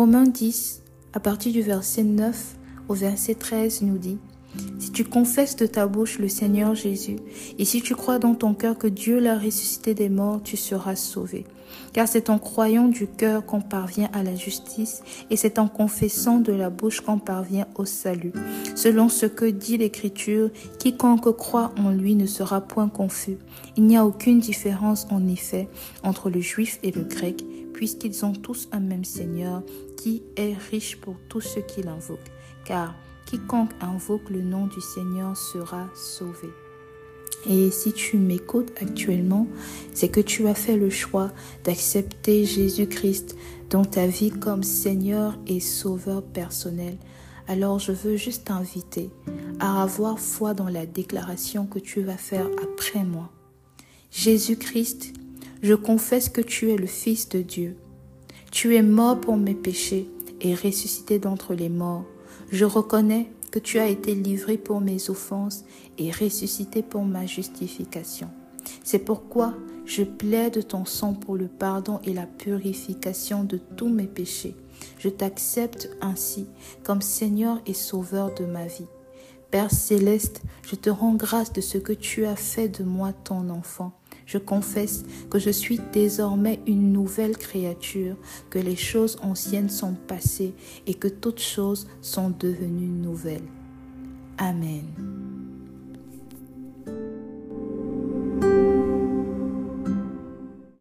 Romains 10, à partir du verset 9 au verset 13, nous dit si tu confesses de ta bouche le Seigneur Jésus, et si tu crois dans ton cœur que Dieu l'a ressuscité des morts, tu seras sauvé. Car c'est en croyant du cœur qu'on parvient à la justice, et c'est en confessant de la bouche qu'on parvient au salut. Selon ce que dit l'Écriture, quiconque croit en lui ne sera point confus. Il n'y a aucune différence en effet entre le juif et le grec, puisqu'ils ont tous un même Seigneur, qui est riche pour tous ceux qui l'invoquent. Car quiconque invoque le nom du Seigneur sera sauvé. Et si tu m'écoutes actuellement, c'est que tu as fait le choix d'accepter Jésus-Christ dans ta vie comme Seigneur et Sauveur personnel. Alors je veux juste t'inviter à avoir foi dans la déclaration que tu vas faire après moi. Jésus-Christ, je confesse que tu es le Fils de Dieu. Tu es mort pour mes péchés et ressuscité d'entre les morts. Je reconnais que tu as été livré pour mes offenses et ressuscité pour ma justification. C'est pourquoi je plaide ton sang pour le pardon et la purification de tous mes péchés. Je t'accepte ainsi comme Seigneur et Sauveur de ma vie. Père céleste, je te rends grâce de ce que tu as fait de moi ton enfant. Je confesse que je suis désormais une nouvelle créature, que les choses anciennes sont passées et que toutes choses sont devenues nouvelles. Amen.